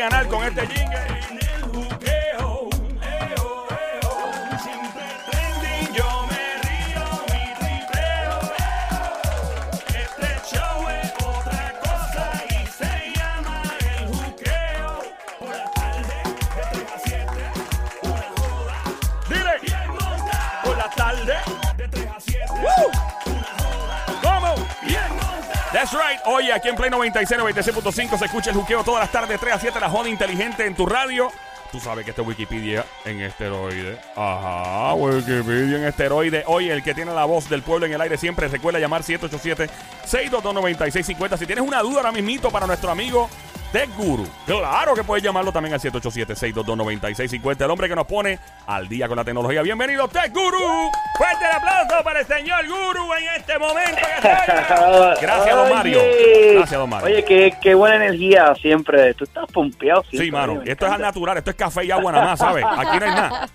ganar con este jingle. That's right. Oye, aquí en Play 96, 96.5 se escucha el juqueo todas las tardes, 3 a 7, la joda inteligente en tu radio. Tú sabes que este es Wikipedia en esteroide. Ajá, Wikipedia en esteroide. Oye, el que tiene la voz del pueblo en el aire siempre recuerda llamar 787-622-9650. Si tienes una duda ahora mismito para nuestro amigo Tech Guru, claro que puedes llamarlo también al 787-622-9650. El hombre que nos pone al día con la tecnología. Bienvenido, Tech Guru. Fuerte el aplauso para el señor Guru en este momento. Gracias, don Mario. Gracias, don Mario. Oye, qué, qué buena energía siempre. Tú estás pompeado siempre. Sí, mano. Esto es al natural. Esto es café y agua nada más, ¿sabes? Aquí no hay nada.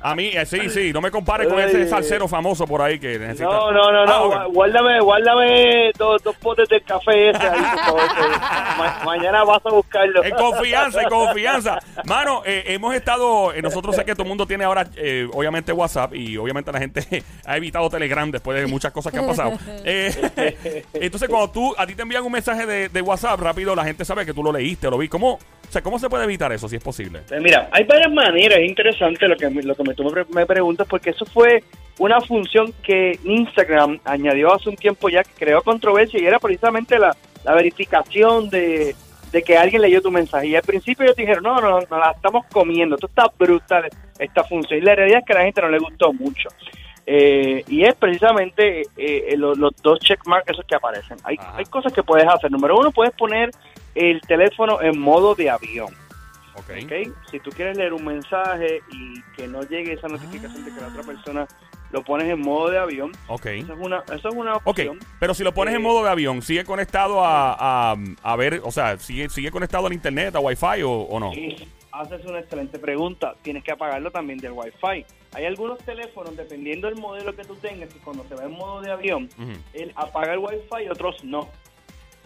A mí, eh, sí, sí. No me compares con ese salsero famoso por ahí que necesita. No, no, no, no. Ah, Guárdame, guárdame dos, dos potes del café ese ahí, por favor, que ma- mañana vas a buscarlo. En confianza, en confianza. Mano, eh, hemos estado, eh, nosotros sé que todo el mundo tiene ahora, eh, obviamente, WhatsApp y obviamente la gente ha evitado Telegram después de muchas cosas que han pasado. Eh, entonces, cuando tú, a ti te envían un mensaje de, de WhatsApp rápido, la gente sabe que tú lo leíste, lo vi. ¿Cómo, o sea, ¿cómo se puede evitar eso si es posible? Pues mira, hay varias maneras, es interesante lo que, me- lo que me, tú me, pre- me preguntas, porque eso fue una función que Instagram añadió hace un tiempo ya, que creó controversia y era precisamente la, la verificación de, de que alguien leyó tu mensaje. Y al principio ellos dijeron, no, no, no la estamos comiendo, esto está brutal, esta función. Y la realidad es que a la gente no le gustó mucho. Eh, y es precisamente eh, los, los dos checkmarks esos que aparecen. Hay, Ajá. hay cosas que puedes hacer. Número uno, puedes poner el teléfono en modo de avión. Ok. ¿ok? Si tú quieres leer un mensaje y que no llegue esa notificación de que la otra persona lo pones en modo de avión, Ok. eso es una, eso es una Ok, opción. pero si lo pones en Eh, modo de avión, ¿sigue conectado a, a, a ver, o sea, sigue, sigue conectado al internet, a Wi-Fi o, o no? Y haces una excelente pregunta. Tienes que apagarlo también del Wi-Fi. Hay algunos teléfonos, dependiendo del modelo que tú tengas, que cuando se va en modo de avión, Ujú. él apaga el Wi-Fi y otros no.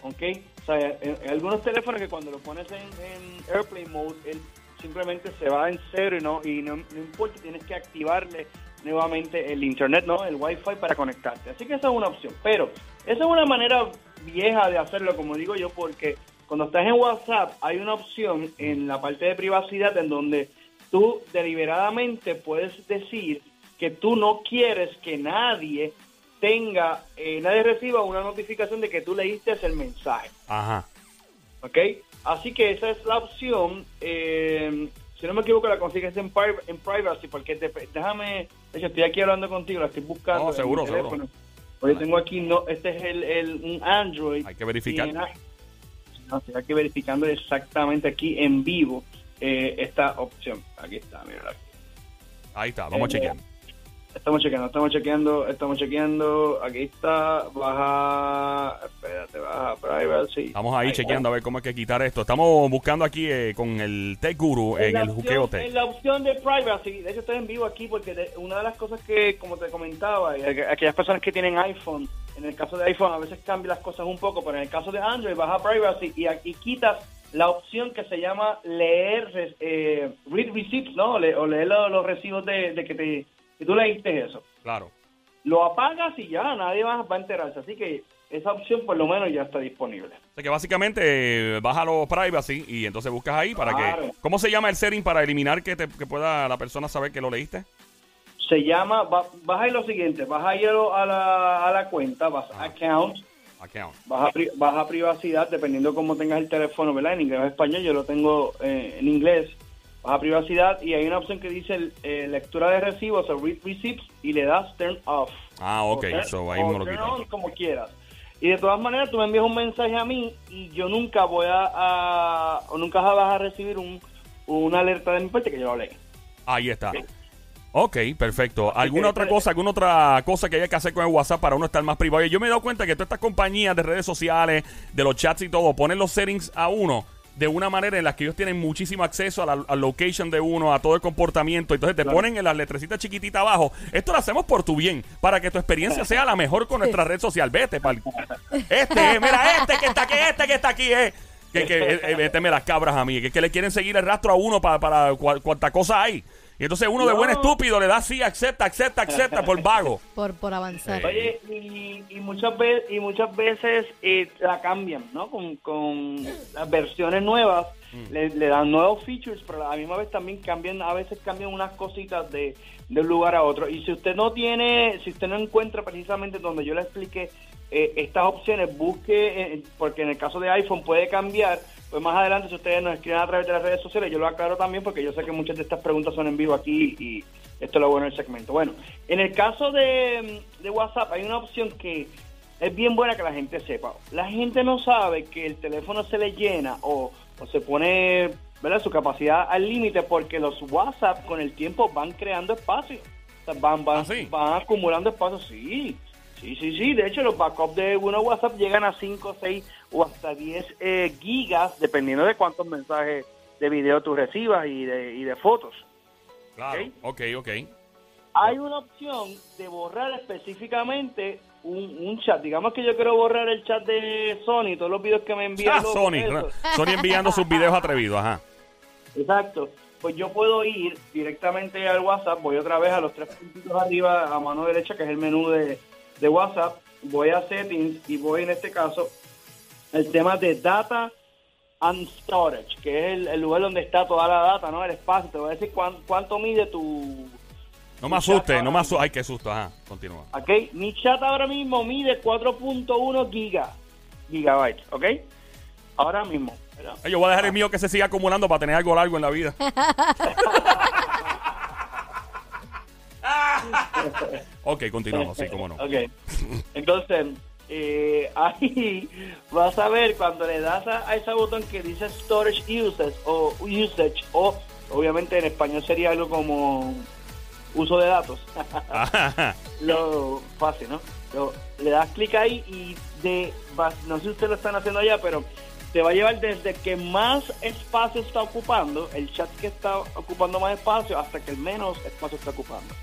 ¿Ok? O sea, hay, hay algunos teléfonos que cuando lo pones en, en Airplane Mode, él simplemente se va en cero y no, y no, no importa, tienes que activarle nuevamente el Internet, ¿no? El Wi-Fi para conectarte. Así que esa es una opción. Pero esa es una manera vieja de hacerlo, como digo yo, porque cuando estás en WhatsApp hay una opción en la parte de privacidad en donde tú deliberadamente puedes decir que tú no quieres que nadie tenga, eh, nadie reciba una notificación de que tú leíste el mensaje. Ajá. ¿Ok? Así que esa es la opción. eh, si no me equivoco, la consigues en, pri- en privacy, porque te- déjame, de hecho, estoy aquí hablando contigo, la estoy buscando. No, seguro, seguro. Porque tengo aquí, no, este es el, el- un Android. Hay que verificar. en- no, estoy aquí verificando exactamente aquí en vivo eh, esta opción. Aquí está, mira. Ahí está, vamos a Eh, chequear. Estamos chequeando, estamos chequeando, estamos chequeando. Aquí está, baja, espérate, baja privacy. Estamos ahí Ahí chequeando a ver cómo hay que quitar esto. Estamos buscando aquí eh, con el Tech Guru en el opción- juqueo Tech. En la opción de privacy, de hecho estoy en vivo aquí porque de- una de las cosas que, como te comentaba, aquellas personas que tienen iPhone, en el caso de iPhone a veces cambia las cosas un poco, pero en el caso de Android baja privacy y aquí quitas la opción que se llama leer, eh, read receipts, ¿no? Le- o leer lo- los recibos de, de que, te, que tú leíste eso. Claro. Lo apagas y ya nadie más va a enterarse, así que esa opción por lo menos ya está disponible. O sea que básicamente eh, baja los privacy y entonces buscas ahí para Claro. que... ¿Cómo se llama el setting para eliminar que, te- que pueda la persona saber que lo leíste? Se llama, va- vas a ir lo siguiente, vas a ir a la, a la cuenta, vas a account, Account. baja, pri- baja privacidad, dependiendo cómo tengas el teléfono, ¿verdad? En inglés o español, yo lo tengo eh, en inglés. Baja privacidad y hay una opción que dice eh, lectura de recibos o read receipts y le das turn off. Ah, ok. O turn- So ahí me lo turn on, como quieras. Y de todas maneras, tú me envías un mensaje a mí y yo nunca voy a, a- o nunca vas a recibir un, una alerta de mi parte que yo lo leí. Ahí está. Ok, perfecto. ¿Alguna otra cosa, alguna otra cosa que haya que hacer con el WhatsApp para uno estar más privado? Yo me he dado cuenta que todas estas compañías de redes sociales, de los chats y todo, ponen los settings a uno de una manera en la que ellos tienen muchísimo acceso a la al location de uno, a todo el comportamiento. Entonces te Claro. ponen en las letrecitas chiquititas abajo. Esto lo hacemos por tu bien, para que tu experiencia sea la mejor con nuestra red social. Vete, pal. Este, eh, mira, este que está aquí, este que está aquí, eh. Que, que eh, eh, méteme las cabras a mí, que, que le quieren seguir el rastro a uno para, para cua- cuanta cosa hay. Y entonces uno de buen estúpido le da sí, acepta, acepta, acepta por vago. Por, por avanzar. Sí. Oye, y, y muchas veces y muchas veces eh, la cambian, ¿no? Con, con las versiones nuevas le, le dan nuevos features, pero a la misma vez también cambian, a veces cambian unas cositas de, de un lugar a otro. Y si usted no tiene, si usted no encuentra precisamente donde yo le expliqué eh, estas opciones, busque, eh, porque en el caso de iPhone puede cambiar. Pues más adelante, si ustedes nos escriben a través de las redes sociales, yo lo aclaro también porque yo sé que muchas de estas preguntas son en vivo aquí y esto es lo bueno del segmento. Bueno, en el caso de, de WhatsApp hay una opción que es bien buena que la gente sepa. La gente no sabe que el teléfono se le llena o, o se pone ¿verdad? su capacidad al límite porque los WhatsApp con el tiempo van creando espacio. O sea, van, van, ¿Ah, sí? van acumulando espacio. Sí, sí, sí, sí. De hecho, los backups de uno WhatsApp llegan a 5, 6 o hasta 10 eh, gigas, dependiendo de cuántos mensajes de video tú recibas y de, y de fotos. Claro. Ok. Ok. Hay una opción de borrar específicamente un, un chat. Digamos que yo quiero borrar el chat de Sony, todos los videos que me envían. Ah, los- Sony. Sony enviando sus videos atrevidos, ajá. Exacto. Pues yo puedo ir directamente al WhatsApp, voy otra vez a los tres puntitos arriba a mano derecha, que es el menú de, de WhatsApp, voy a Settings y voy en este caso el tema de Data and Storage, que es el, el lugar donde está toda la data, ¿no? El espacio. Te voy a decir cuán- cuánto mide tu, No me asuste, no me asuste. Ay, qué susto, ajá. Continúa. ¿ok? Mi chat ahora mismo mide 4.1 giga, gigabytes, ¿ok? Ahora mismo. Yo voy a dejar el mío que se siga acumulando para tener algo largo en la vida. ok, continuamos, sí, cómo no. Ok. Entonces, eh, ahí vas a ver cuando le das a, a ese botón que dice Storage Usage o Usage o obviamente en español sería algo como uso de datos. Lo fácil, ¿no? Lo- le das clic ahí y de vas- no sé si ustedes lo están haciendo allá, pero te va a llevar desde que más espacio está ocupando, el chat que está ocupando más espacio, hasta que el menos espacio está ocupando.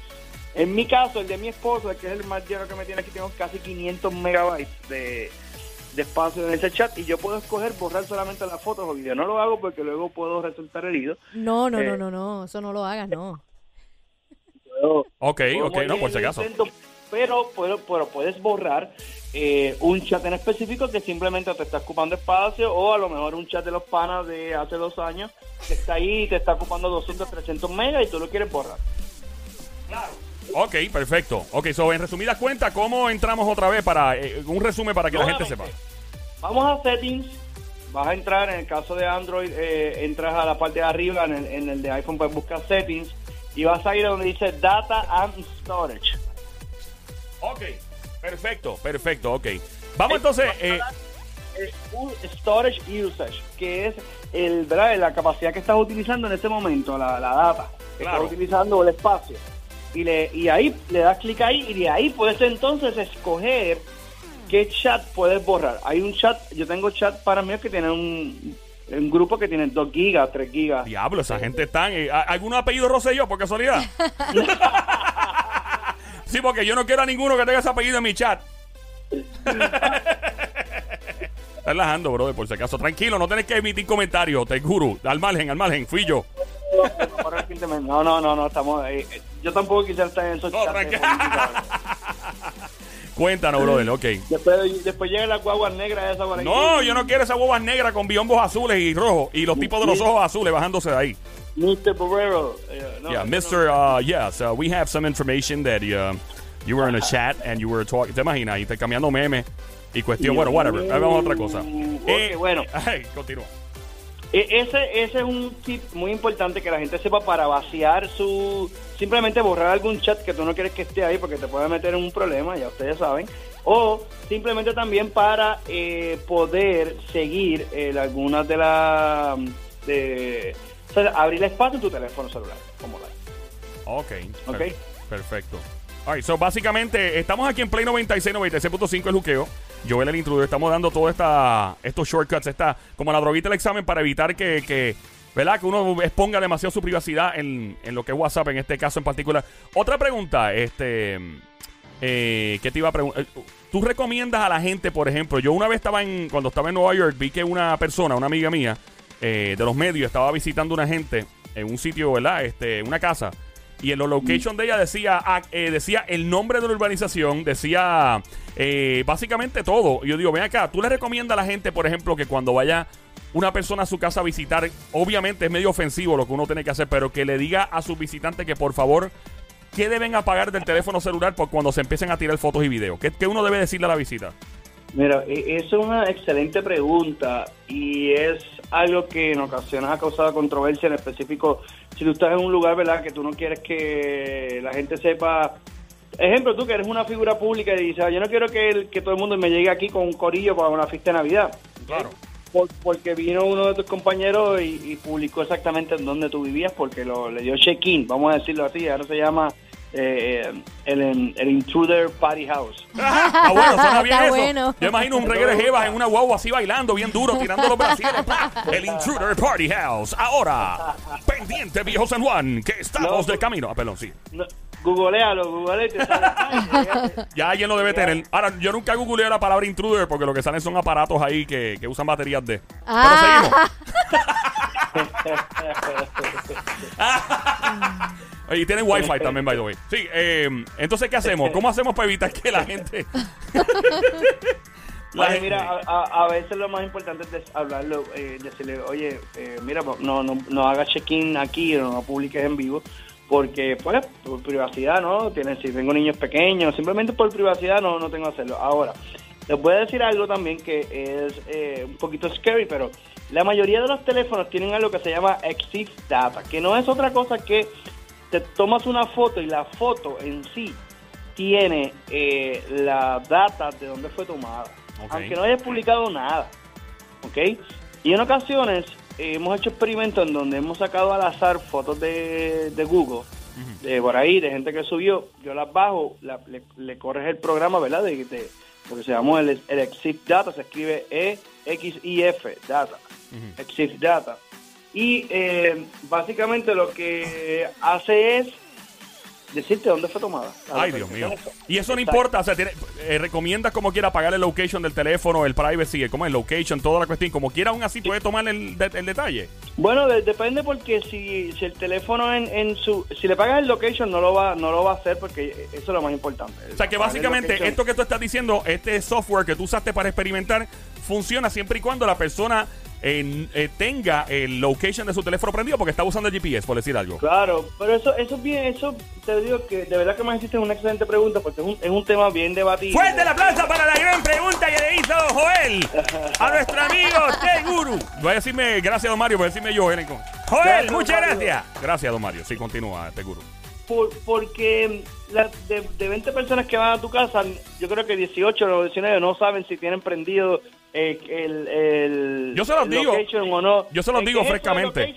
En mi caso, el de mi esposo, que es el más lleno que me tiene aquí, tengo casi 500 megabytes de, de espacio en ese chat y yo puedo escoger borrar solamente las fotos o videos. No lo hago porque luego puedo resultar herido. No, no, Eh. no, no, no. Eso no lo hagas, no. Puedo- Ok, Puedo ok, no, por si acaso. intento, pero, pero, pero puedes borrar eh, un chat en específico que simplemente te está ocupando espacio o a lo mejor un chat de los panas de hace dos años que está ahí y te está ocupando 200, 300 megas y tú lo quieres borrar. Ok, perfecto. Ok, so en resumidas cuentas, ¿cómo entramos otra vez para eh, un resumen para que la gente sepa? Vamos a settings. Vas a entrar, en el caso de Android, eh, entras a la parte de arriba, en el, en el de iPhone puedes buscar settings y vas a ir a donde dice Data and Storage. Ok, perfecto, perfecto, ok. Vamos entonces, eh, Eh, storage usage, que es el, ¿verdad? la capacidad que estás utilizando en este momento, la, la data que Claro. estás utilizando o el espacio. Y, le, y ahí le das clic ahí y de ahí puedes entonces escoger qué chat puedes borrar. Hay un chat, yo tengo chat para mí que tiene un, un grupo que tiene 2 gigas, 3 gigas. diablo, esa gente está... eh, ¿a- ¿Alguno apellido Rosselló, por casualidad? sí, porque yo no quiero a ninguno que tenga ese apellido en mi chat. Está relajando, brother, por si acaso. Tranquilo, no tenés que emitir comentarios, te juro. Al margen, al margen, fui yo. No, no, no, no, estamos eh, eh, Yo tampoco quisiera estar en esos No, chats. eh, Cuéntanos, brother, ok. Después, después llega la guagua negra esa por. No, yo no quiero esas bobas negras con biombos azules y rojos y los tipos de los ojos azules bajándose de ahí. Mr. Borrero. eh, no, yeah, Mr. Uh, yes, uh, we have some information that uh, you were in a chat and you were talking. ¿Te imaginas? Intercambiando memes y cuestión. Bueno, whatever. Vamos a otra cosa. Ok, bueno. Ay, continúa. E- Ese, ese es un tip muy importante que la gente sepa para vaciar su... Simplemente borrar algún chat que tú no quieres que esté ahí porque te puede meter en un problema, ya ustedes saben. O simplemente también para eh, poder seguir eh, algunas de las... De, o sea, abrir espacio en tu teléfono celular, como la. Ok. Ok. per- Perfecto. Alright, so básicamente estamos aquí en Play 96, 96.5 el juqueo. Joel el intruder. Estamos dando todos estos shortcuts, esta, como la droguita del examen para evitar que, que, ¿verdad? Que uno exponga demasiado su privacidad en, en lo que es WhatsApp, en este caso en particular. Otra pregunta, este, eh, ¿qué te iba a preguntar? ¿Tú recomiendas a la gente, por ejemplo, yo una vez estaba en, cuando estaba en Nueva York, vi que una persona, una amiga mía, eh, de los medios, estaba visitando una gente en un sitio, ¿verdad? Este, una casa. Y en los location de ella decía, ah, eh, decía el nombre de la urbanización, decía eh, básicamente todo. Y yo digo, ven acá, ¿tú le recomiendas a la gente, por ejemplo, que cuando vaya una persona a su casa a visitar, obviamente es medio ofensivo lo que uno tiene que hacer, pero que le diga a sus visitantes que por favor, ¿qué deben apagar del teléfono celular por cuando se empiecen a tirar fotos y videos? ¿Qué, qué uno debe decirle a la visita? Mira, e- es una excelente pregunta y es algo que en ocasiones ha causado controversia, en específico si tú estás en un lugar, ¿verdad?, que tú no quieres que la gente sepa. Ejemplo, tú que eres una figura pública y dices, "Ah, yo no quiero que, el- que todo el mundo me llegue aquí con un corillo para una fiesta de Navidad. Claro. Por- porque vino uno de tus compañeros y, y publicó exactamente en dónde tú vivías porque lo, le dio check-in, vamos a decirlo así, ahora se llama eh, el, el Intruder Party House. Ah, bueno, suena bien Está eso. bueno. Yo imagino un reggae de en una guagua así bailando bien duro, tirando los brasieres. pa. El Intruder Party House. Ahora, pendiente viejo San Juan, que estamos No, de camino. Ah, perdón, sí. No, googlealo, googlea y te sale. Ay, Ya alguien lo debe tener. Ahora, yo nunca googleé la palabra intruder porque lo que salen son aparatos ahí que, que usan baterías de. Ah. Oye, y tienen wifi también, by the way. Sí, eh, entonces, ¿qué hacemos? ¿Cómo hacemos para evitar que la gente... La Oye, gente- mira, a, veces lo más importante es hablarlo, eh, decirle, oye, eh, mira, pues, no, no, no hagas check-in aquí, no, no publiques en vivo, porque, pues, por privacidad, ¿no? Tienes, si tengo niños pequeños, simplemente por privacidad no, no tengo que hacerlo. Ahora, les voy a decir algo también que es eh, un poquito scary, pero la mayoría de los teléfonos tienen algo que se llama Exif Data, que no es otra cosa que te tomas una foto y la foto en sí tiene eh, la data de dónde fue tomada, aunque no hayas publicado nada, ¿ok? Y en ocasiones eh, hemos hecho experimentos en donde hemos sacado al azar fotos de, de Google, de por ahí, de gente que subió, yo las bajo, la- le, le corres el programa, ¿verdad? De, de- porque se llama el, el EXIF Data, se escribe E E-X-I-F, Data, EXIF Data. Y eh, básicamente lo que hace es decirte dónde fue tomada. Ay, Dios mío. Y eso no Exacto. importa, o sea, tiene- eh, recomiendas como quiera apagar el location del teléfono, el privacy, como el location, toda la cuestión, como quiera aún así puede tomar el, de- el detalle. Bueno, de- depende porque si, si el teléfono en, en su... Si le pagas el location no lo va no lo va a hacer porque eso es lo más importante. O sea que básicamente esto que tú estás diciendo, este software que tú usaste para experimentar, funciona siempre y cuando la persona eh, eh, tenga el location de su teléfono prendido porque está usando el GPS, por decir algo. Claro, pero eso eso es bien, eso te digo que de verdad que me hiciste una excelente pregunta porque es un, es un tema bien debatido. Fuerte el aplauso para la gran pregunta que le hizo Joel a nuestro amigo Teguru. Voy a decirme, gracias, don Mario, voy a decirme yo, Joel. Gracias, muchas gracias. Gracias, don Mario. Sí, continúa, Teguru. Por- porque la- de, de 20 personas que van a tu casa, yo creo que 18 o 19 no saben si tienen prendido el, el Yo se los digo. location o no. Yo se los Eh, digo ¿qué es eso de frescamente.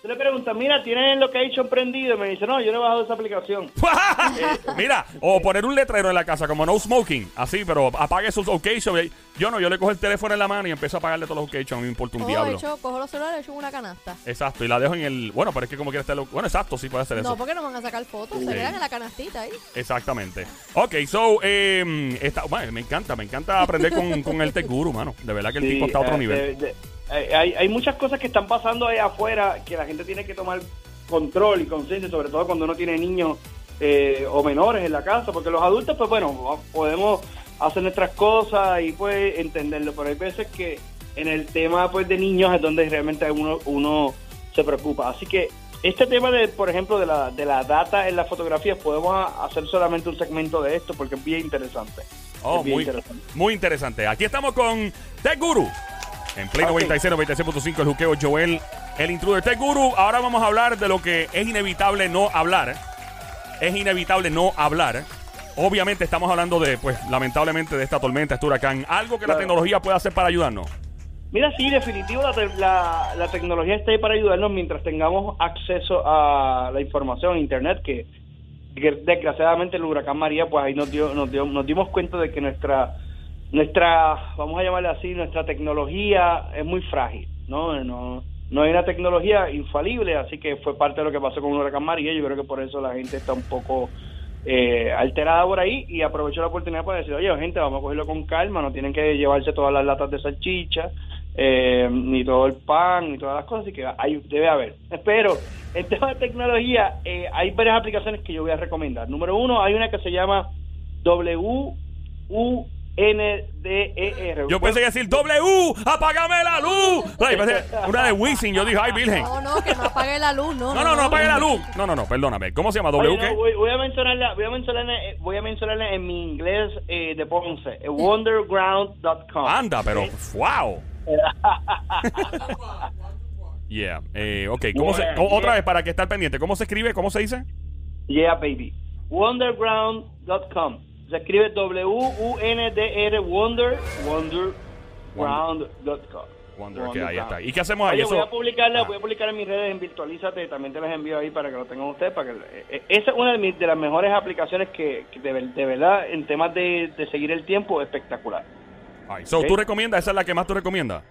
Tú le preguntas, mira, ¿tienen el location prendido? Y me dice, no, yo no he bajado esa aplicación. Mira, o poner un letrero en la casa como no smoking, así, pero apague sus location. Yo no, yo le cojo el teléfono en la mano y empiezo a apagarle todos los location, a mí me importa un Cojo, diablo. hecho, cojo los celulares, echo una canasta. Exacto, y la dejo en el. Bueno, pero es que como quiera estar. lo- Bueno, exacto, sí puede hacer eso. No, porque no van a sacar fotos, se quedan en la canastita ahí. Exactamente. Ok, so, eh, está, bueno, me encanta, me encanta aprender con, con el Tech Guru, mano. De verdad que el Sí, tipo está a otro eh, nivel. de- de- eh, hay, hay muchas cosas que están pasando ahí afuera que la gente tiene que tomar control y conciencia, sobre todo cuando uno tiene niños eh, o menores en la casa, porque los adultos, pues bueno, podemos hacer nuestras cosas y pues entenderlo, pero hay veces que en el tema pues de niños es donde realmente uno, uno se preocupa. Así que este tema de, por ejemplo, de la, de la data en las fotografías, podemos hacer solamente un segmento de esto porque es bien interesante. Oh, es bien muy, interesante. muy interesante. Aquí estamos con Tech Guru. En Play Ok. 96, 96.5, el juqueo Joel, el intruder. Tech Guru, ahora vamos a hablar de lo que es inevitable no hablar. Es inevitable no hablar. Obviamente estamos hablando de, pues, lamentablemente, de esta tormenta, este huracán. Algo que la tecnología puede hacer para ayudarnos. Mira, sí, definitivo, la, te- la, la tecnología está ahí para ayudarnos mientras tengamos acceso a la información, Internet, que, que desgraciadamente el huracán María, pues ahí nos dio, nos dio, nos dimos cuenta de que nuestra nuestra, vamos a llamarle así, nuestra tecnología es muy frágil, ¿no? No, no hay una tecnología infalible, así que fue parte de lo que pasó con el huracán María. Yo creo que por eso la gente está un poco eh, alterada por ahí y aprovecho la oportunidad para decir, oye, gente, vamos a cogerlo con calma, no tienen que llevarse todas las latas de salchicha, eh, ni todo el pan, ni todas las cosas, así que hay, debe haber. Pero en tema de tecnología, eh, hay varias aplicaciones que yo voy a recomendar. Número uno, hay una que se llama W-U-N-D-E-R. Yo pensé que decir W, apágame la luz. Ay, pensé- una de Wisin, yo dije, ay, virgen. No, no, que no apague la luz, no. No, no, no apague la luz. No, no, no, perdóname. ¿Cómo se llama? Oye, ¿W no, voy, voy a mencionarla, voy a mencionarla, eh, voy a mencionarla en mi inglés eh, de Ponce, eh, wonderground.com. Anda, pero wow. Yeah. Eh, ok, ¿cómo se, otra vez para que estar pendiente. ¿Cómo se escribe? ¿Cómo se dice? Yeah, baby. Wonderground.com. Se escribe W-U-N-D-R, Wonder, wonderground.com. Wonder, ok, ahí está. ¿Y qué hacemos ahí? Oye, voy a publicarla, Ah. voy a publicar en mis redes en Virtualízate, también te las envío ahí para que lo tengan ustedes, para que eh, eh, esa es una de, mis, de las mejores aplicaciones que, que de, ver- de verdad en temas de, de seguir el tiempo espectacular. So. ¿Tú recomiendas? ¿Esa es la que más tú recomiendas?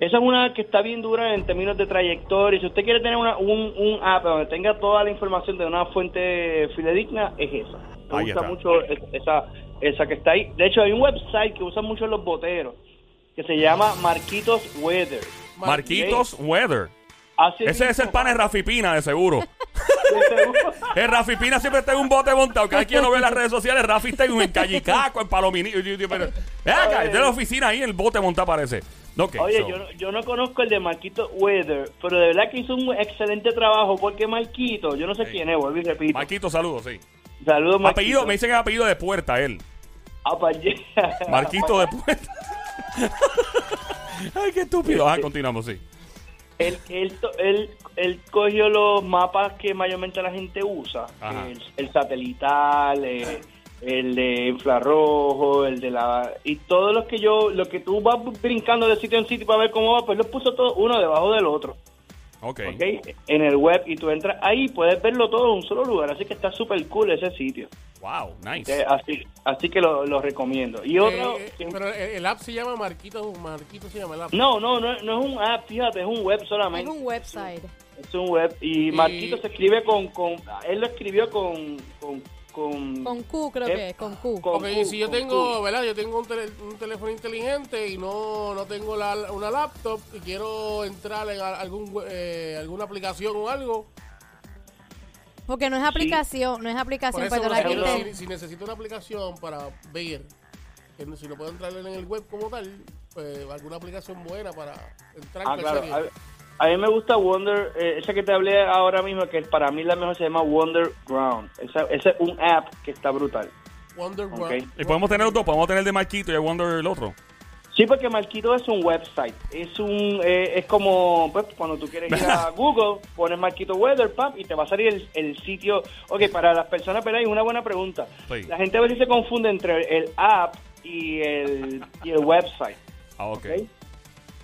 Esa es una que está bien dura en términos de trayectoria. Si usted quiere tener una- un, un app donde tenga toda la información de una fuente fidedigna, es esa. Me Ahí gusta está. mucho es- esa, esa que está ahí. De hecho, hay un website que usan mucho los boteros que se llama Marquitos Weather. Marquitos Weather. Así Ese es el pan de Rafi Pina, de seguro. El Rafi Pina siempre está en un bote montado. Cada quien lo ve en las redes sociales. Rafi está en Callicaco, en Palomini. Pero- acá, es de la oficina ahí, el bote montado parece. Ok, Oye, so, yo, no- yo no conozco el de Marquito Weather, pero de verdad que hizo un excelente trabajo porque Marquito, yo no sé quién es, vuelvo y repito. Marquito, saludos, sí. Saludos, Marquito. Apellido, me dicen que es apellido de puerta él. Ah, allá. Marquito de puerta. Ay, qué estúpido. Ah, continuamos, sí. Él, él, él, él cogió los mapas que mayormente la gente usa, Ajá. el, el satelital, eh, el de infrarrojo, el de la... Y todos los que yo, lo que tú vas brincando de sitio en sitio para ver cómo va, pues los puso todos uno debajo del otro, Ok. ¿ok? En el web y tú entras ahí puedes verlo todo en un solo lugar, así que está súper cool ese sitio. Wow, nice. Eh, así, así que lo, lo recomiendo. Y otro... Eh, pero el, app se llama Marquito, Marquito se llama el app. no, no, no, no es un app, fíjate, es un web Es solamente. un website. Es un web y Y- Marquito se escribe con, con él lo escribió con con con, Con Q, creo Eh, que es, con Q. con Ok, Q, si yo tengo, Q. ¿verdad? Yo tengo un, tele- un teléfono inteligente y no, no tengo la, una laptop y quiero entrar en algún, eh, alguna aplicación o algo. Porque no es aplicación, no es aplicación, eso, te- si, si necesito una aplicación para ver, si no puedo entrar en el web como tal, pues alguna aplicación buena para entrar Ah, en claro. A, mí me gusta Wonder, eh, esa que te hablé ahora mismo, que para mí la mejor se llama Wonder Ground. Esa, ese es un app que está brutal. Wonder. Y podemos tener los dos, podemos tener el de Marquito y el Wonder el otro. Sí, porque Marquito es un website. Es un eh, es como pues, cuando tú quieres ir a Google, pones Marquito Weather, pap, y te va a salir el, el sitio. Ok, para las personas, pero hay una buena pregunta. Sí. La gente a veces se confunde entre el app y el, y el website. Ah, ok. ¿ok?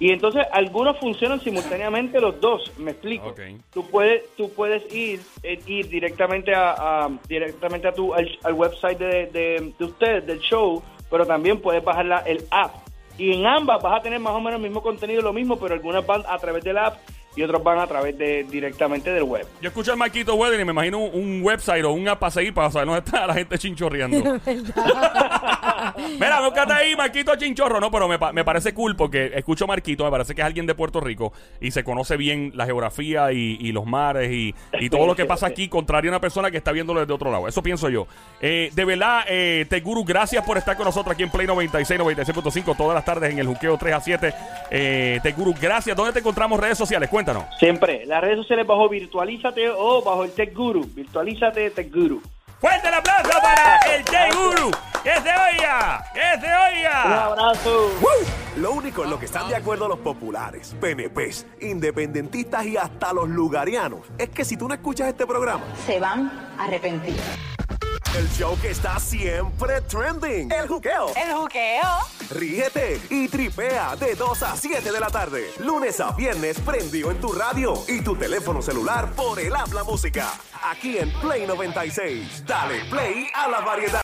Y entonces algunos funcionan simultáneamente los dos, me explico. Ok. Tú puedes tú puedes ir eh, ir directamente a, a- directamente a tu al, al website de, de, de ustedes del show, pero también puedes bajar la, el app. Y en ambas vas a tener más o menos el mismo contenido, lo mismo, pero algunas van a través del app y otras van a través de directamente del web. Yo escucho al Marquito Weather y me imagino un, un website o un app para seguir para saber dónde está la gente chinchorreando. Mira, búscate ahí, Marquito Chinchorro. No, pero me, pa- me parece cool porque escucho a Marquito, me parece que es alguien de Puerto Rico y se conoce bien la geografía y, y los mares y, y todo lo que pasa aquí, contrario a una persona que está viéndolo desde otro lado. Eso pienso yo. Eh, de verdad, eh, Teguru, gracias por estar con nosotros aquí en Play 96, 96.5 todas las tardes en el juqueo 3 a 7. Eh, Teguru, gracias. ¿Dónde te encontramos redes sociales? Cuéntanos. Siempre, las redes sociales bajo Virtualízate o bajo el Tech Guru. Virtualízate Tech Guru. Fuerte el aplauso para el Teguru. ¡Que se oiga! ¡Que se Un oiga! abrazo. Lo único en lo que están de acuerdo los populares, PNPs, independentistas y hasta los lugarianos es que si tú no escuchas este programa, se van a arrepentir. el show que está siempre trending, el juqueo, El juqueo. ríete y tripea de 2 a 7 de la tarde, lunes a viernes prendido en tu radio y tu teléfono celular por el habla música, aquí en Play 96. Dale play a la variedad.